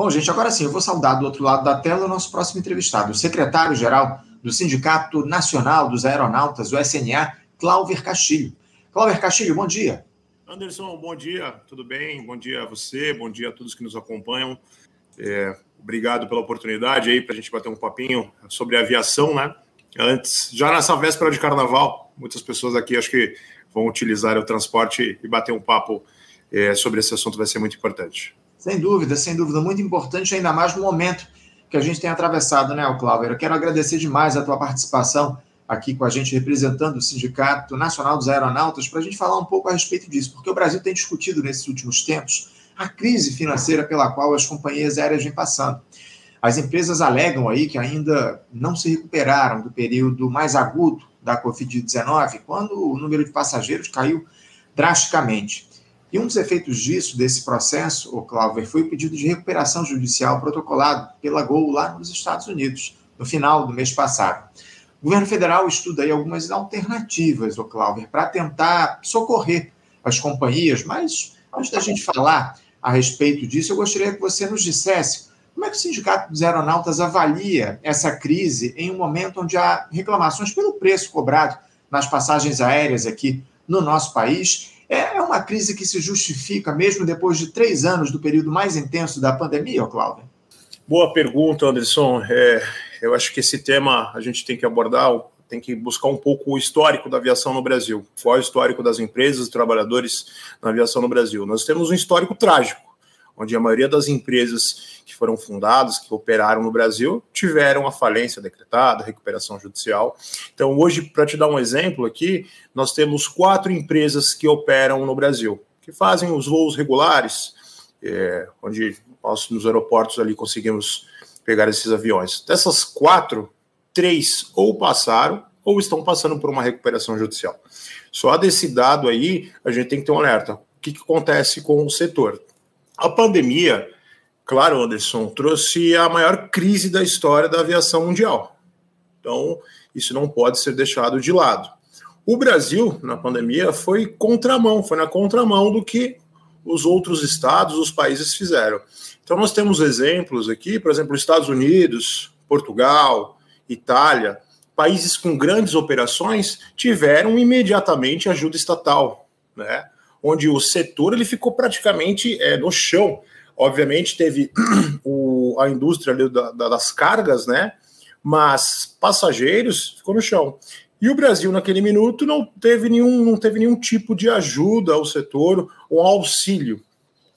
Bom, gente, agora sim, eu vou saudar do outro lado da tela o nosso próximo entrevistado, o secretário-geral do Sindicato Nacional dos Aeronautas, o SNA, Cláudio Castilho. Cláudio Castilho, bom dia. Anderson, bom dia, tudo bem? Bom dia a você, bom dia a todos que nos acompanham. É, obrigado pela oportunidade aí para a gente bater um papinho sobre aviação, né? Antes, já nessa véspera de carnaval, muitas pessoas aqui acho que vão utilizar o transporte e bater um papo é, sobre esse assunto vai ser muito importante. Sem dúvida, sem dúvida, muito importante, ainda mais no momento que a gente tem atravessado, né, Cláudio? Eu quero agradecer demais a tua participação aqui com a gente, representando o Sindicato Nacional dos Aeronautas, para a gente falar um pouco a respeito disso, porque o Brasil tem discutido nesses últimos tempos a crise financeira pela qual as companhias aéreas vêm passando. As empresas alegam aí que ainda não se recuperaram do período mais agudo da Covid-19, quando o número de passageiros caiu drasticamente. E um dos efeitos disso, desse processo, o Cláudio, foi o pedido de recuperação judicial protocolado pela Gol lá nos Estados Unidos, no final do mês passado. O governo federal estuda aí algumas alternativas, o Cláudio, para tentar socorrer as companhias, mas antes da gente falar a respeito disso, eu gostaria que você nos dissesse como é que o Sindicato dos Aeronautas avalia essa crise em um momento onde há reclamações pelo preço cobrado nas passagens aéreas aqui no nosso país uma crise que se justifica mesmo depois de três anos do período mais intenso da pandemia, Cláudio? Boa pergunta, Anderson. É, eu acho que esse tema a gente tem que abordar, tem que buscar um pouco o histórico da aviação no Brasil. Qual é o histórico das empresas e trabalhadores na aviação no Brasil? Nós temos um histórico trágico onde a maioria das empresas que foram fundadas, que operaram no Brasil, tiveram a falência decretada, recuperação judicial. Então, hoje, para te dar um exemplo aqui, nós temos quatro empresas que operam no Brasil, que fazem os voos regulares, é, onde nós nos aeroportos ali conseguimos pegar esses aviões. Dessas quatro, três ou passaram ou estão passando por uma recuperação judicial. Só desse dado aí, a gente tem que ter um alerta. O que, que acontece com o setor? A pandemia, claro, Anderson, trouxe a maior crise da história da aviação mundial. Então, isso não pode ser deixado de lado. O Brasil, na pandemia, foi contramão, foi na contramão do que os outros estados, os países fizeram. Então, nós temos exemplos aqui, por exemplo, Estados Unidos, Portugal, Itália, países com grandes operações tiveram imediatamente ajuda estatal, né? Onde o setor ele ficou praticamente é, no chão. Obviamente teve o, a indústria da, da, das cargas, né? Mas passageiros ficou no chão. E o Brasil, naquele minuto, não teve nenhum, não teve nenhum tipo de ajuda ao setor ou auxílio.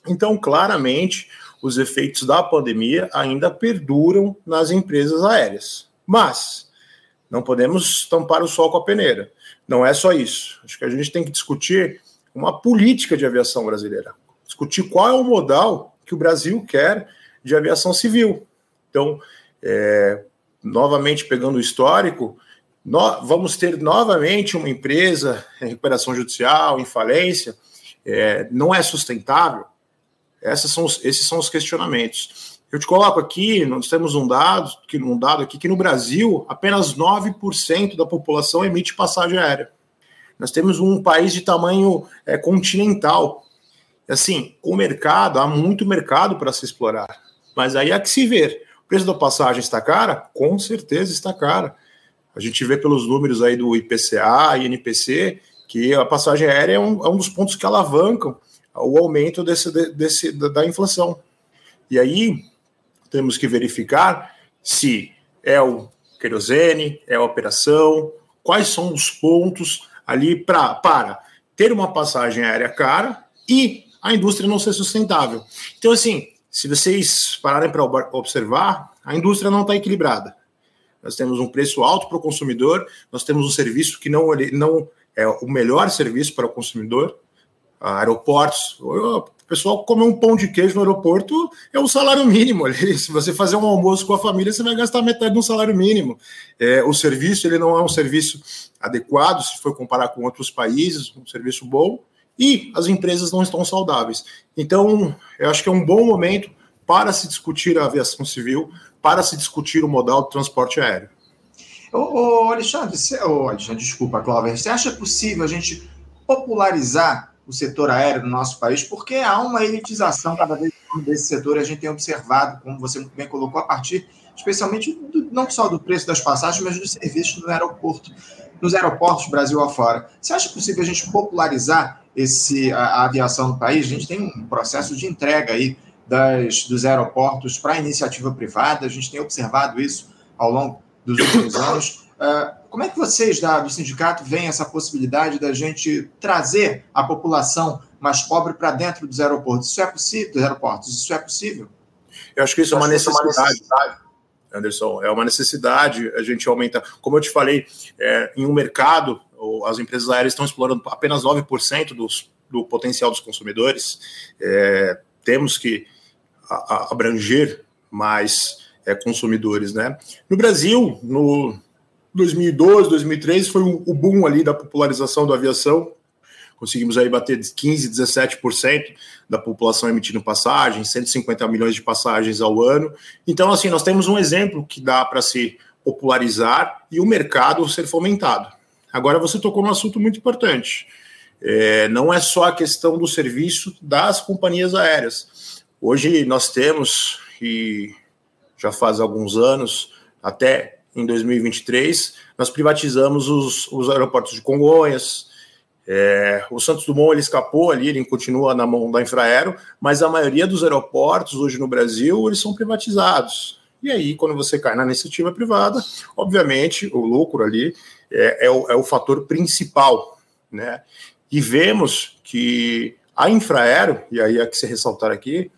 Então, claramente, os efeitos da pandemia ainda perduram nas empresas aéreas. Mas não podemos tampar o sol com a peneira. Não é só isso. Acho que a gente tem que discutir uma política de aviação brasileira. Discutir qual é o modal que o Brasil quer de aviação civil. Então, é, novamente pegando o histórico, vamos ter novamente uma empresa em recuperação judicial, em falência, é, não é sustentável? São os, esses são os questionamentos. Eu te coloco aqui, nós temos um dado, que, um dado aqui que no Brasil apenas 9% da população emite passagem aérea. Nós temos um país de tamanho é, continental. Assim, o mercado, há muito mercado para se explorar. Mas aí há que se ver. O preço da passagem está cara? Com certeza está cara. A gente vê pelos números aí do IPCA e que a passagem aérea é um, é um dos pontos que alavancam o aumento desse, desse, da inflação. E aí temos que verificar se é o querosene, é a operação, quais são os pontos ali pra, para ter uma passagem aérea cara e a indústria não ser sustentável. Então, assim, se vocês pararem para observar, a indústria não está equilibrada. Nós temos um preço alto para o consumidor, nós temos um serviço que não, não é o melhor serviço para o consumidor, aeroportos. O pessoal comer um pão de queijo no aeroporto é um salário mínimo. Se você fazer um almoço com a família, você vai gastar metade do salário mínimo. É, o serviço ele não é um serviço adequado, se for comparar com outros países, um serviço bom, e as empresas não estão saudáveis. Então, eu acho que é um bom momento para se discutir a aviação civil, para se discutir o modal de transporte aéreo. Ô, ô Alexandre, ô, Alexandre, desculpa, Cláudio, você acha possível a gente popularizar o setor aéreo no nosso país, porque há uma elitização cada vez desse setor a gente tem observado, como você muito bem colocou, a partir, especialmente, do, não só do preço das passagens, mas dos serviços no aeroporto, nos aeroportos Brasil afora. Você acha possível a gente popularizar esse, a, a aviação no país? A gente tem um processo de entrega aí das, dos aeroportos para iniciativa privada, a gente tem observado isso ao longo dos últimos anos. Uh, como é que vocês da, do sindicato veem essa possibilidade da gente trazer a população mais pobre para dentro dos aeroportos? Isso é possível, dos aeroportos? Isso é possível? Eu acho que isso é uma necessidade. Uma necessidade. Anderson, é uma necessidade a gente aumentar. Como eu te falei, é, em um mercado, as empresas aéreas estão explorando apenas 9% dos, do potencial dos consumidores. É, temos que a, a abranger mais é, consumidores, né? No Brasil, no 2012, 2013 foi o, boom ali da popularização da aviação. Conseguimos aí bater 15, 17% da população emitindo passagens, 150 milhões de passagens ao ano. Então, assim, nós temos um exemplo que dá para se popularizar e o mercado ser fomentado. Agora, você tocou num assunto muito importante. É, não é só a questão do serviço das companhias aéreas. Hoje nós temos, e já faz alguns anos, até em 2023, nós privatizamos os, os aeroportos de Congonhas. É, o Santos Dumont ele escapou ali, ele continua na mão da Infraero, mas a maioria dos aeroportos hoje no Brasil eles são privatizados. E aí, quando você cai na iniciativa privada, obviamente o lucro ali é, é, o, é o fator principal, né? E vemos que a Infraero, e aí é que se ressaltar aqui,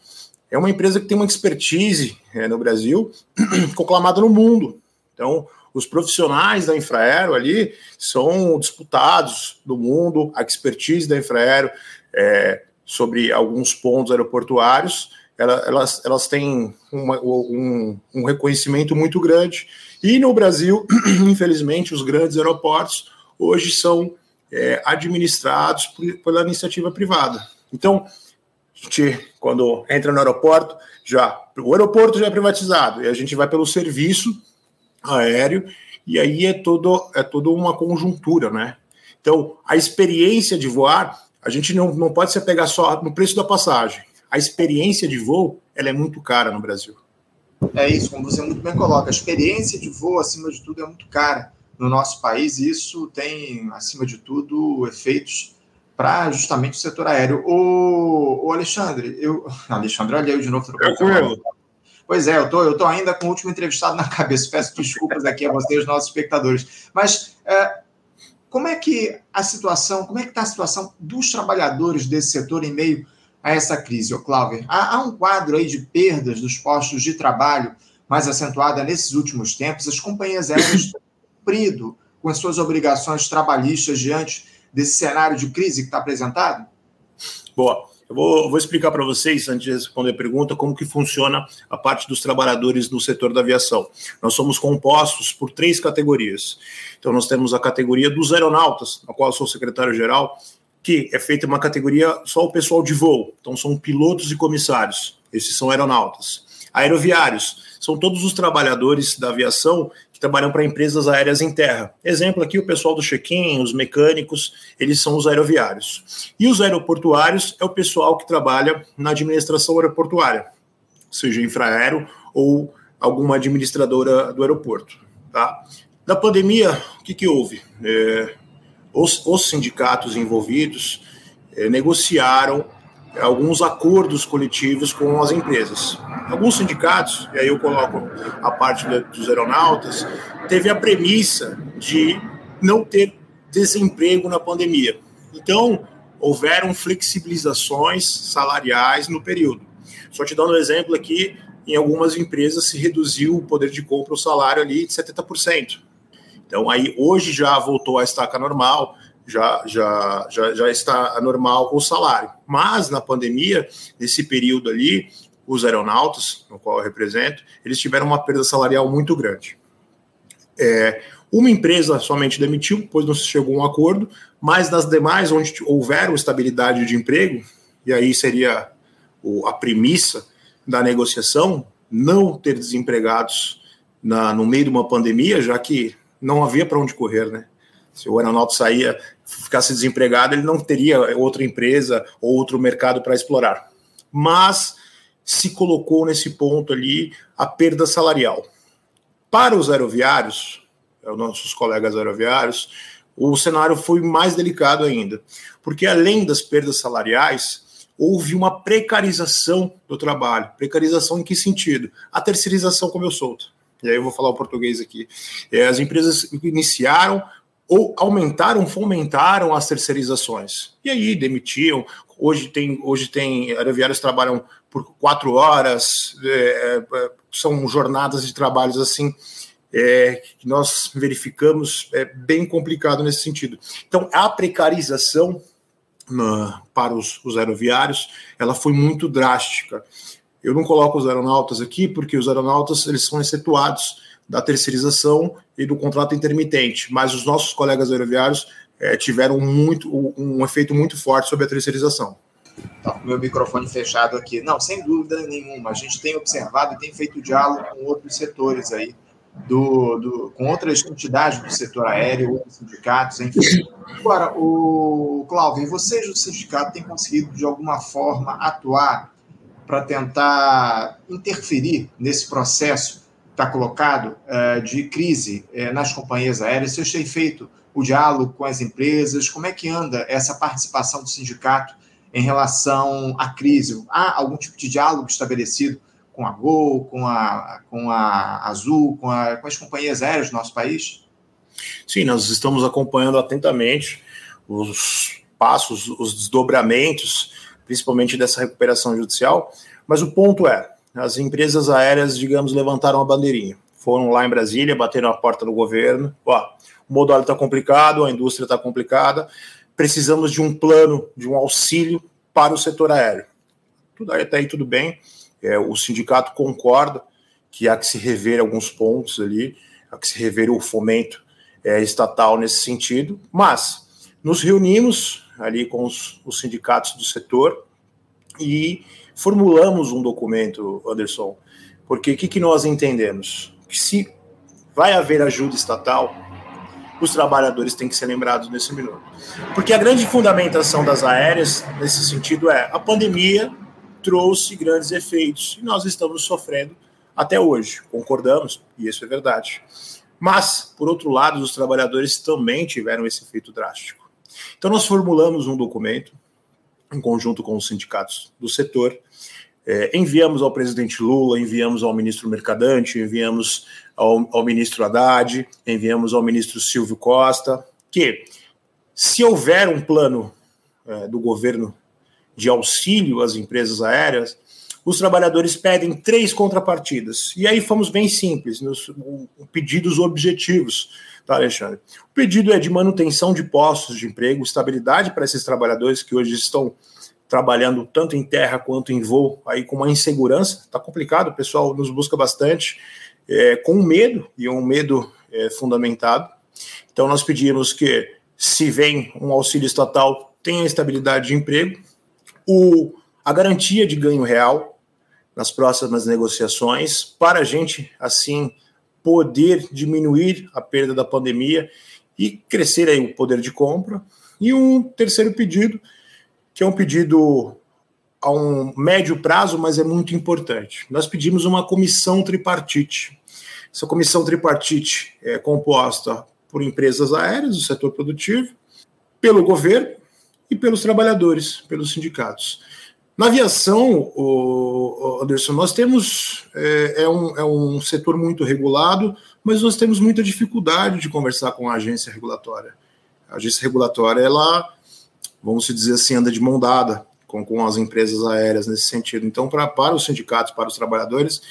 é uma empresa que tem uma expertise é, no Brasil, conclamada no mundo. Então, os profissionais da Infraero ali são disputados do mundo, a expertise da Infraero é, sobre alguns pontos aeroportuários, elas, elas têm uma, um, um reconhecimento muito grande. E no Brasil, infelizmente, os grandes aeroportos hoje são é, administrados por, pela iniciativa privada. Então, a gente, quando entra no aeroporto, já o aeroporto já é privatizado e a gente vai pelo serviço aéreo e aí é todo é toda uma conjuntura, né? Então a experiência de voar a gente não, não pode se apegar só no preço da passagem. A experiência de voo ela é muito cara no Brasil. É isso, como você muito bem coloca, a experiência de voo acima de tudo é muito cara no nosso país e isso tem acima de tudo efeitos para justamente o setor aéreo. O, o Alexandre, eu. Alexandre, olha eu de novo. Tranquilo. Pois é, eu tô, eu tô ainda com o último entrevistado na cabeça. Peço desculpas aqui a vocês, os nossos espectadores. Mas é, como é que a situação, como é que está a situação dos trabalhadores desse setor em meio a essa crise, ô Cláudio? Há, há um quadro aí de perdas dos postos de trabalho mais acentuada nesses últimos tempos. As companhias aéreas têm cumprido com as suas obrigações trabalhistas diante desse cenário de crise que está apresentado? Boa. Eu vou, vou explicar para vocês, antes de responder a pergunta, como que funciona a parte dos trabalhadores no setor da aviação. Nós somos compostos por três categorias. Então, nós temos a categoria dos aeronautas, na qual sou secretário-geral, que é feita uma categoria só o pessoal de voo. Então, são pilotos e comissários. Esses são aeronautas. Aeroviários são todos os trabalhadores da aviação que trabalham para empresas aéreas em terra. Exemplo aqui, o pessoal do check-in, os mecânicos, eles são os aeroviários. E os aeroportuários é o pessoal que trabalha na administração aeroportuária, seja infraero ou alguma administradora do aeroporto. Tá? Da pandemia, o que, que houve? É, os, os, sindicatos envolvidos é, negociaram alguns acordos coletivos com as empresas. Alguns sindicatos, e aí eu coloco a parte dos aeronautas, teve a premissa de não ter desemprego na pandemia. Então, houveram flexibilizações salariais no período. Só te dando um exemplo aqui, em algumas empresas se reduziu o poder de compra, o salário ali de 70%. Então, aí hoje já voltou a estaca normal, já, já, já, já está normal o salário. Mas na pandemia, nesse período ali, os aeronautas, no qual eu represento, eles tiveram uma perda salarial muito grande. É, uma empresa somente demitiu, pois não se chegou a um acordo, mas nas demais, onde houver estabilidade de emprego, e aí seria a premissa da negociação, não ter desempregados na, no meio de uma pandemia, já que não havia para onde correr, né? Se o aeronauta saía, ficasse desempregado, ele não teria outra empresa ou outro mercado para explorar. Mas se colocou nesse ponto ali a perda salarial. Para os aeroviários, os nossos colegas aeroviários, o cenário foi mais delicado ainda, porque além das perdas salariais, houve uma precarização do trabalho. Precarização em que sentido? A terceirização como eu solto. E aí eu vou falar o português aqui. É, as empresas iniciaram ou aumentaram, fomentaram as terceirizações. E aí demitiam. Hoje tem, hoje tem aeroviários trabalham por quatro horas, é, é, são jornadas de trabalhos assim é, que nós verificamos é bem complicado nesse sentido. Então, a precarização na, para os, os aeroviários, ela foi muito drástica. Eu não coloco os aeronautas aqui porque os aeronautas eles são excetuados da terceirização e do contrato intermitente, mas os nossos colegas aeroviários é, tiveram muito um efeito muito forte sobre a terceirização. Tá meu microfone fechado aqui. Não, sem dúvida nenhuma. A gente tem observado e tem feito diálogo com outros setores aí, do, do, com outras entidades do setor aéreo, outros sindicatos, enfim. Agora, o Cláudio, vocês do sindicato têm conseguido, de alguma forma, atuar para tentar interferir nesse processo está colocado uh, de crise uh, nas companhias aéreas? Vocês têm feito o diálogo com as empresas? Como é que anda essa participação do sindicato em relação à crise? Há algum tipo de diálogo estabelecido com a Gol, com a, com a Azul, com, a, com as companhias aéreas do nosso país? Sim, nós estamos acompanhando atentamente os passos, os desdobramentos, principalmente dessa recuperação judicial, mas o ponto é, as empresas aéreas, digamos, levantaram a bandeirinha. Foram lá em Brasília, bateram a porta do governo. Ó, o modelo está complicado, a indústria está complicada, precisamos de um plano, de um auxílio para o setor aéreo. Tudo aí, até aí tudo bem. É, o sindicato concorda que há que se rever alguns pontos ali, há que se rever o fomento é, estatal nesse sentido, mas nos reunimos ali com os, os sindicatos do setor e formulamos um documento, Anderson, porque o que, que nós entendemos? Que se vai haver ajuda estatal, os trabalhadores têm que ser lembrados nesse minuto. Porque a grande fundamentação das aéreas, nesse sentido, é a pandemia trouxe grandes efeitos e nós estamos sofrendo até hoje. Concordamos, e isso é verdade. Mas, por outro lado, os trabalhadores também tiveram esse efeito drástico. Então, nós formulamos um documento em conjunto com os sindicatos do setor. É, enviamos ao presidente Lula, enviamos ao ministro Mercadante, enviamos ao, ao ministro Haddad, enviamos ao ministro Silvio Costa, que se houver um plano é, do governo de auxílio às empresas aéreas, os trabalhadores pedem três contrapartidas. E aí fomos bem simples, nos pedidos objetivos tá, Alexandre? O pedido é de manutenção de postos de emprego, estabilidade para esses trabalhadores que hoje estão trabalhando tanto em terra quanto em voo, aí com uma insegurança, está complicado, o pessoal nos busca bastante, é, com medo, e um medo é, fundamentado. Então, nós pedimos que, se vem um auxílio estatal, tenha estabilidade de emprego, o, a garantia de ganho real nas próximas negociações, para a gente, assim, poder diminuir a perda da pandemia e crescer aí o poder de compra. E um terceiro pedido, que é um pedido a um médio prazo, mas é muito importante. Nós pedimos uma comissão tripartite. Essa comissão tripartite é composta por empresas aéreas do setor produtivo, pelo governo e pelos trabalhadores, pelos sindicatos. Na aviação, Anderson, nós temos é, é, um, é um setor muito regulado, mas nós temos muita dificuldade de conversar com a agência regulatória. A agência regulatória, ela, vamos dizer assim, anda de mão dada com, com as empresas aéreas nesse sentido. Então, pra, para os sindicatos, para os trabalhadores,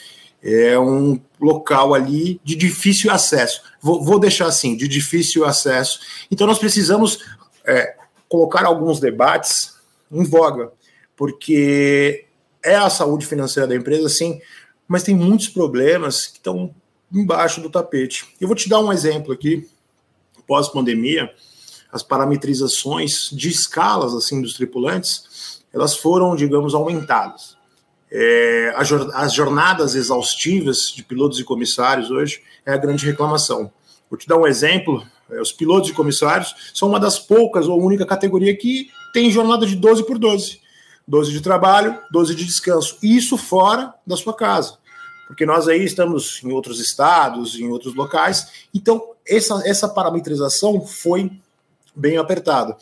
é um local ali de difícil acesso. Vou, vou deixar assim, de difícil acesso. Então, nós precisamos é, colocar alguns debates em voga porque é a saúde financeira da empresa, sim, mas tem muitos problemas que estão embaixo do tapete. Eu vou te dar um exemplo aqui. Pós-pandemia, as parametrizações de escalas assim dos tripulantes, elas foram, digamos, aumentadas. É, as jornadas exaustivas de pilotos e comissários hoje é a grande reclamação. Vou te dar um exemplo. É, os pilotos e comissários são uma das poucas ou única categoria que tem jornada de 12 por 12 12 de trabalho, 12 de descanso. Isso fora da sua casa. Porque nós aí estamos em outros estados, em outros locais. Então, essa, essa parametrização foi bem apertada.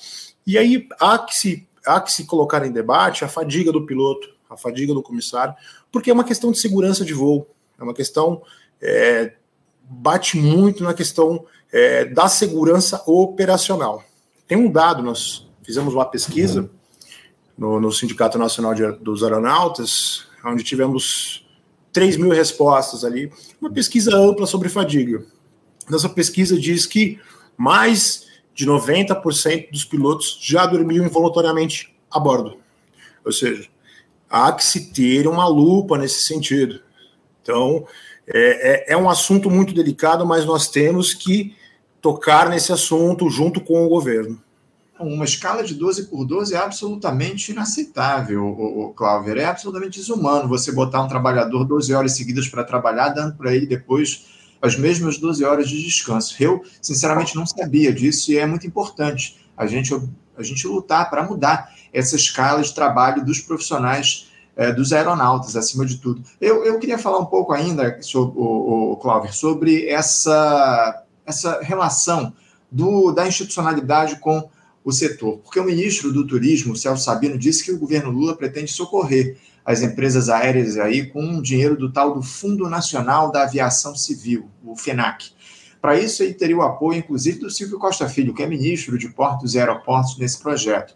E aí há que, se, há que se colocar em debate a fadiga do piloto, a fadiga do comissário, porque é uma questão de segurança de voo, é uma questão. É, bate muito na questão é, da segurança operacional. Tem um dado, nós fizemos uma pesquisa no, no Sindicato Nacional de, dos Aeronautas, onde tivemos 3 mil respostas ali, uma pesquisa ampla sobre fadiga. Nessa pesquisa diz que mais de 90% dos pilotos já dormiam involuntariamente a bordo. Ou seja, há que se ter uma lupa nesse sentido. Então, é, é, é um assunto muito delicado, mas nós temos que tocar nesse assunto junto com o governo. Uma escala de 12 por 12 é absolutamente inaceitável, o, o Cláudio. É absolutamente desumano você botar um trabalhador 12 horas seguidas para trabalhar, dando para ele depois as mesmas 12 horas de descanso. Eu, sinceramente, não sabia disso e é muito importante a gente, a gente lutar para mudar essa escala de trabalho dos profissionais é, dos aeronautas, acima de tudo. Eu, eu queria falar um pouco ainda, sobre, o, o Cláudio, sobre essa, essa relação do, da institucionalidade com o setor, porque o ministro do Turismo, Celso Sabino, disse que o governo Lula pretende socorrer as empresas aéreas aí com dinheiro do tal do Fundo Nacional da Aviação Civil, o FENAC. Para isso, ele teria o apoio, inclusive, do Silvio Costa Filho, que é ministro de Portos e Aeroportos nesse projeto.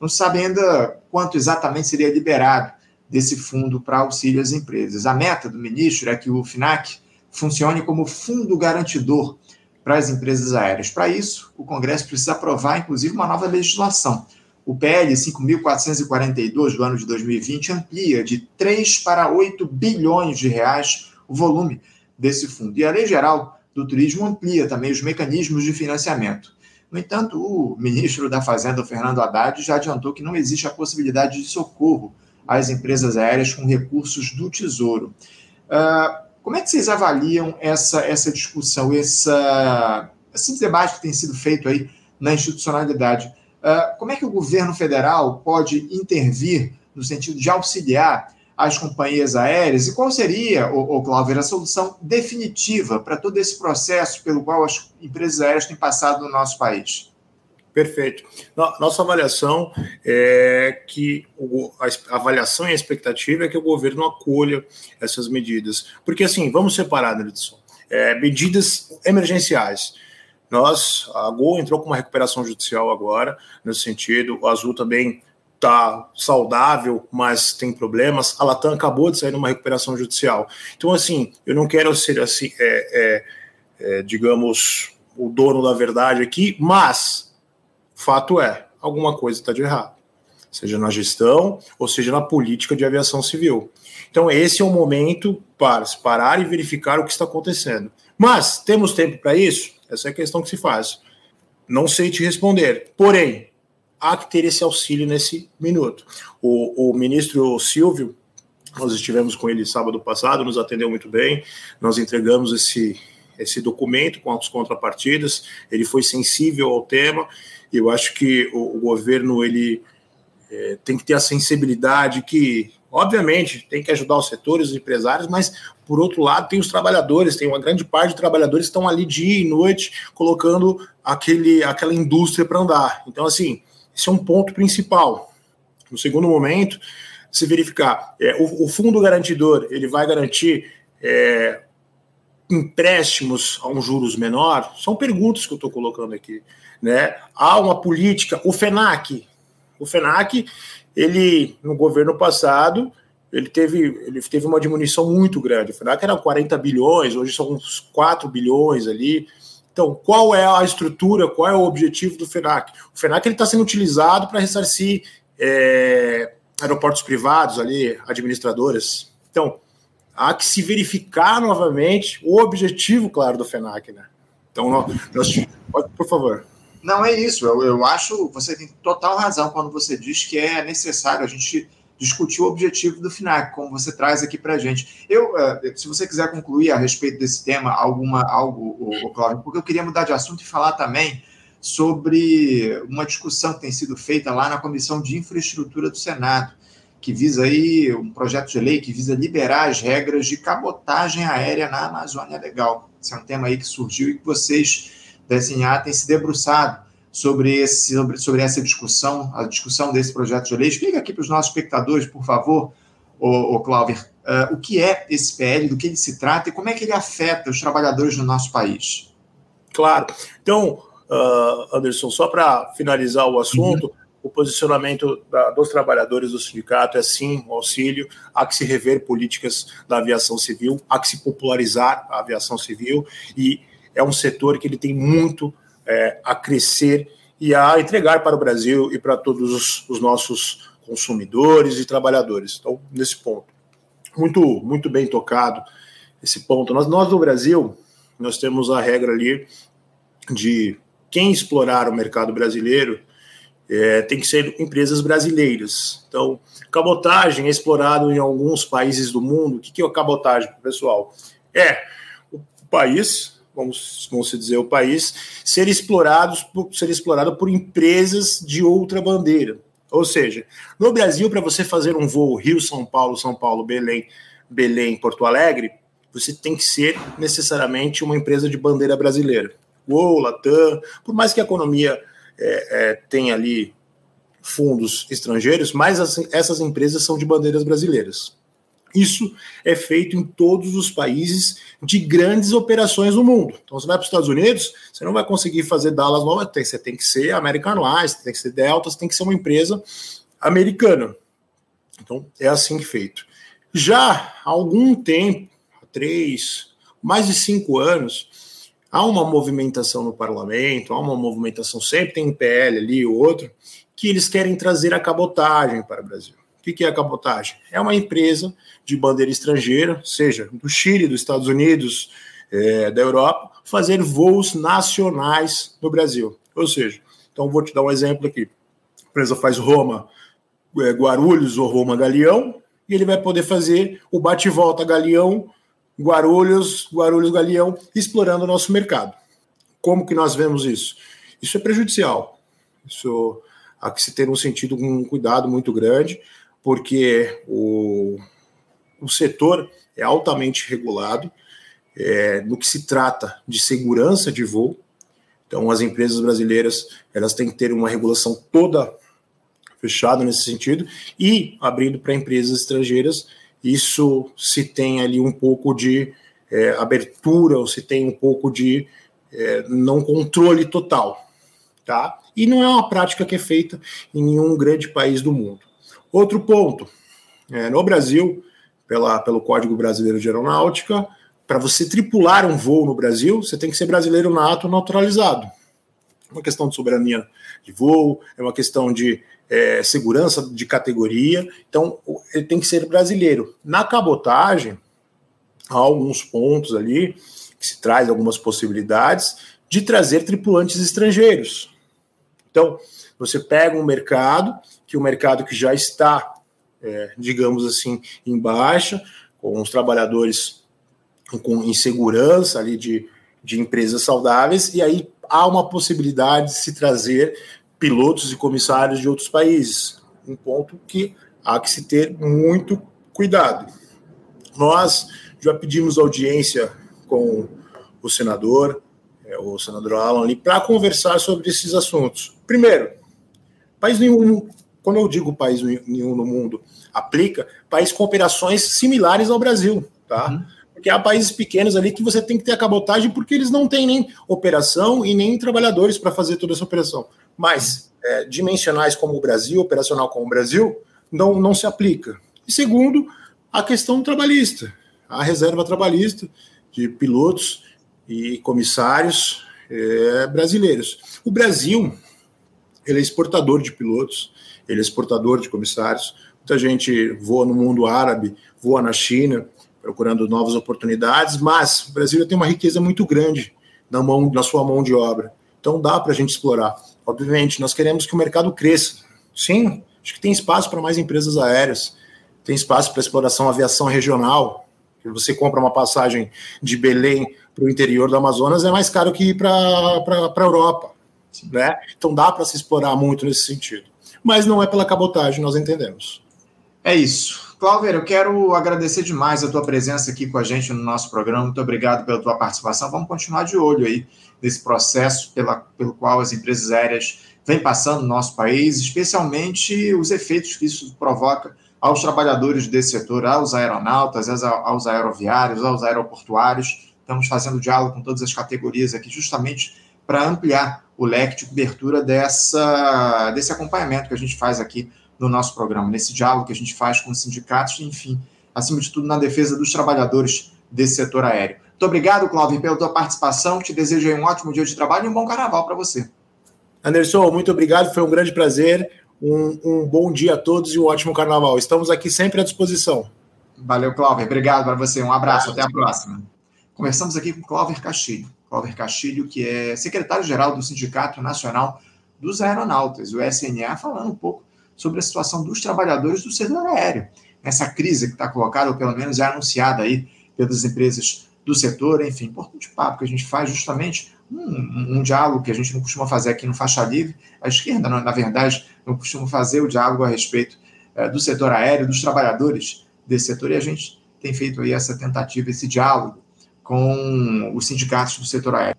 Não se sabe ainda quanto exatamente seria liberado desse fundo para auxílio às empresas. A meta do ministro é que o FINAC funcione como fundo garantidor para as empresas aéreas. Para isso, o Congresso precisa aprovar, inclusive, uma nova legislação o PL 5.442 do ano de 2020 amplia de 3 para 8 bilhões de reais o volume desse fundo. E a Lei Geral do Turismo amplia também os mecanismos de financiamento. No entanto, o ministro da Fazenda, Fernando Haddad, já adiantou que não existe a possibilidade de socorro às empresas aéreas com recursos do Tesouro. Uh, como é que vocês avaliam essa, essa discussão, essa, esse debate que tem sido feito aí na institucionalidade? Ah, como é que o governo federal pode intervir no sentido de auxiliar as companhias aéreas? E qual seria, o, Cláudio, a solução definitiva para todo esse processo pelo qual as empresas aéreas têm passado no nosso país? Perfeito. Nossa avaliação é que a avaliação e a expectativa é que o governo acolha essas medidas. Porque, assim, vamos separar, Edson, é, medidas emergenciais. Nós, a Gol entrou com uma recuperação judicial agora, nesse sentido. O Azul também está saudável, mas tem problemas. A Latam acabou de sair numa recuperação judicial. Então, assim, eu não quero ser assim, é, é, é, digamos, o dono da verdade aqui, mas fato é, alguma coisa está de errado, seja na gestão ou seja na política de aviação civil. Então, esse é o momento para parar e verificar o que está acontecendo. Mas temos tempo para isso? Essa é a questão que se faz. Não sei te responder. Porém, há que ter esse auxílio nesse minuto. O, o ministro Silvio, nós estivemos com ele sábado passado, nos atendeu muito bem. Nós entregamos esse, esse documento com as contrapartidas. Ele foi sensível ao tema. Eu acho que o, o governo ele é, tem que ter a sensibilidade que Obviamente, tem que ajudar os setores, os empresários, mas, por outro lado, tem os trabalhadores, tem uma grande parte de trabalhadores que estão ali dia e noite colocando aquele, aquela indústria para andar. Então, assim, esse é um ponto principal. No segundo momento, se verificar, é, o, o, fundo garantidor, ele vai garantir é, empréstimos a um juros menor? São perguntas que eu estou colocando aqui. Né? Há uma política, o FENAC, o FENAC ele, no governo passado, ele teve, ele teve uma diminuição muito grande. O FNAC era 40 bilhões, hoje são uns 4 bilhões ali. Então, qual é a estrutura, qual é o objetivo do FENAC? O FENAC está sendo utilizado para ressarcir é, aeroportos privados ali, administradoras. Então, há que se verificar novamente o objetivo, claro, do FENAC, né? Então, nós, nós, por favor. Não, é isso. Eu, eu acho você tem total razão quando você diz que é necessário a gente discutir o objetivo do FINAC, como você traz aqui para a gente. Eu, eh, se você quiser concluir a respeito desse tema, alguma algo, Cláudio, porque eu queria mudar de assunto e falar também sobre uma discussão que tem sido feita lá na Comissão de Infraestrutura do Senado. Que visa aí, um projeto de lei que visa liberar as regras de cabotagem aérea na Amazônia Legal. Esse é um tema aí que surgiu e que vocês da SNA têm se debruçado sobre, esse, sobre, sobre essa discussão, a discussão desse projeto de lei. Explica aqui para os nossos espectadores, por favor, o, o Cláudio, uh, o que é esse PL, do que ele se trata e como é que ele afeta os trabalhadores no nosso país. Claro. Então, uh, Anderson, só para finalizar o assunto, uhum. O posicionamento da, dos trabalhadores do sindicato é sim o auxílio, há que se rever políticas da aviação civil, há que se popularizar a aviação civil e é um setor que ele tem muito é, a crescer e a entregar para o Brasil e para todos os, os nossos consumidores e trabalhadores. Então, nesse ponto, muito, muito bem tocado esse ponto. Nós, nós no Brasil, nós temos a regra ali de quem explorar o mercado brasileiro é, tem que ser empresas brasileiras. Então, cabotagem é explorado em alguns países do mundo. O que, que é cabotagem, pessoal? É o país, vamos, vamos dizer, o país ser explorado, ser explorado por empresas de outra bandeira. Ou seja, no Brasil, para você fazer um voo Rio-São Paulo, São Paulo, Belém, Belém, Porto Alegre, você tem que ser necessariamente uma empresa de bandeira brasileira. Gol, Latam, por mais que a economia é, é, tenha ali fundos estrangeiros, mas as, essas empresas são de bandeiras brasileiras. Isso é feito em todos os países de grandes operações no mundo. Então, você vai para os Estados Unidos, você não vai conseguir fazer Dallas Nova, você tem que ser American Airlines, tem que ser Delta, você tem que ser uma empresa americana. Então, é assim feito. Já há algum tempo, três, mais de cinco anos, há uma movimentação no parlamento, há uma movimentação, sempre tem um PL ali, o outro, que eles querem trazer a cabotagem para o Brasil. O que é a cabotagem? É uma empresa de bandeira estrangeira, seja do Chile, dos Estados Unidos, é, da Europa, fazer voos nacionais no Brasil. Ou seja, então vou te dar um exemplo aqui. A empresa faz Roma, é, Guarulhos ou Roma Galeão, e ele vai poder fazer o bate-volta Galeão Guarulhos, Guarulhos Galeão, explorando o nosso mercado. Como que nós vemos isso? Isso é prejudicial. Isso há que se ter um sentido um cuidado muito grande, porque o, o setor é altamente regulado é, no que se trata de segurança de voo. Então, as empresas brasileiras elas têm que ter uma regulação toda fechada nesse sentido e abrindo para empresas estrangeiras isso se tem ali um pouco de é, abertura, ou se tem um pouco de é, não controle total. Tá? E não é uma prática que é feita em nenhum grande país do mundo. Outro ponto, é, no Brasil, pela, pelo Código Brasileiro de Aeronáutica, para você tripular um voo no Brasil, você tem que ser brasileiro nato naturalizado. É uma questão de soberania de voo, é uma questão de é, segurança de categoria, então ele tem que ser brasileiro. Na cabotagem, há alguns pontos ali que se traz algumas possibilidades de trazer tripulantes estrangeiros. Então, você pega um mercado, que o um mercado que já está, é, digamos assim, em baixa, com os trabalhadores com insegurança ali de, de empresas saudáveis, e aí há uma possibilidade de se trazer pilotos e comissários de outros países. Um ponto que há que se ter muito cuidado. Nós já pedimos audiência com o senador, é, o senador Alan ali, para conversar sobre esses assuntos. Primeiro, país nenhum, quando eu digo país nenhum no mundo, aplica país com operações similares ao Brasil, tá? Uhum. Porque há países pequenos ali que você tem que ter a cabotagem porque eles não têm nem operação e nem trabalhadores para fazer toda essa operação mas é, dimensionais como o Brasil, operacional como o Brasil, não, não se aplica. E segundo, a questão trabalhista, a reserva trabalhista de pilotos e comissários é, brasileiros. O Brasil ele é exportador de pilotos, ele é exportador de comissários. Muita gente voa no mundo árabe, voa na China, procurando novas oportunidades, mas o Brasil tem uma riqueza muito grande na, mão, na sua mão de obra. Então dá para a gente explorar. Obviamente, nós queremos que o mercado cresça. Sim, acho que tem espaço para mais empresas aéreas, tem espaço para exploração aviação regional. Que você compra uma passagem de Belém para o interior do Amazonas é mais caro que ir para a Europa. Né? Então dá para se explorar muito nesse sentido. Mas não é pela cabotagem, nós entendemos. É isso. Cláudio, eu quero agradecer demais a tua presença aqui com a gente no nosso programa. Muito obrigado pela tua participação. Vamos continuar de olho aí nesse processo pela, pelo qual as empresas aéreas vêm passando no nosso país, especialmente os efeitos que isso provoca aos trabalhadores desse setor, aos aeronautas, aos aeroviários, aos aeroportuários. Estamos fazendo diálogo com todas as categorias aqui, justamente para ampliar o leque de cobertura dessa, desse acompanhamento que a gente faz aqui no nosso programa, nesse diálogo que a gente faz com os sindicatos, enfim, acima de tudo, na defesa dos trabalhadores desse setor aéreo. Muito obrigado, Cláudio, pela tua participação. Te desejo um ótimo dia de trabalho e um bom carnaval para você. Anderson, muito obrigado, foi um grande prazer. Um, um, bom dia a todos e um ótimo carnaval. Estamos aqui sempre à disposição. Valeu, Cláudio. Obrigado para você. Um abraço. Até a próxima. Conversamos aqui com Cláudio Castilho. Cláudio Castilho, que é secretário-geral do Sindicato Nacional dos Aeronautas, o SNA, falando um pouco sobre a situação dos trabalhadores do setor aéreo. Essa crise que está colocada, ou pelo menos é anunciada aí pelas empresas do setor, enfim, importante papo que a gente faz justamente um, um, diálogo que a gente não costuma fazer aqui no Faixa Livre. A esquerda, na verdade, não costuma fazer o diálogo a respeito é, do setor aéreo, dos trabalhadores desse setor, e a gente tem feito aí essa tentativa, esse diálogo com os sindicatos do setor aéreo.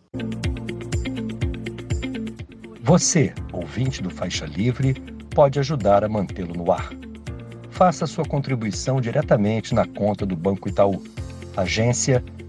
Você, ouvinte do Faixa Livre, pode ajudar a mantê-lo no ar. Faça sua contribuição diretamente na conta do Banco Itaú, agência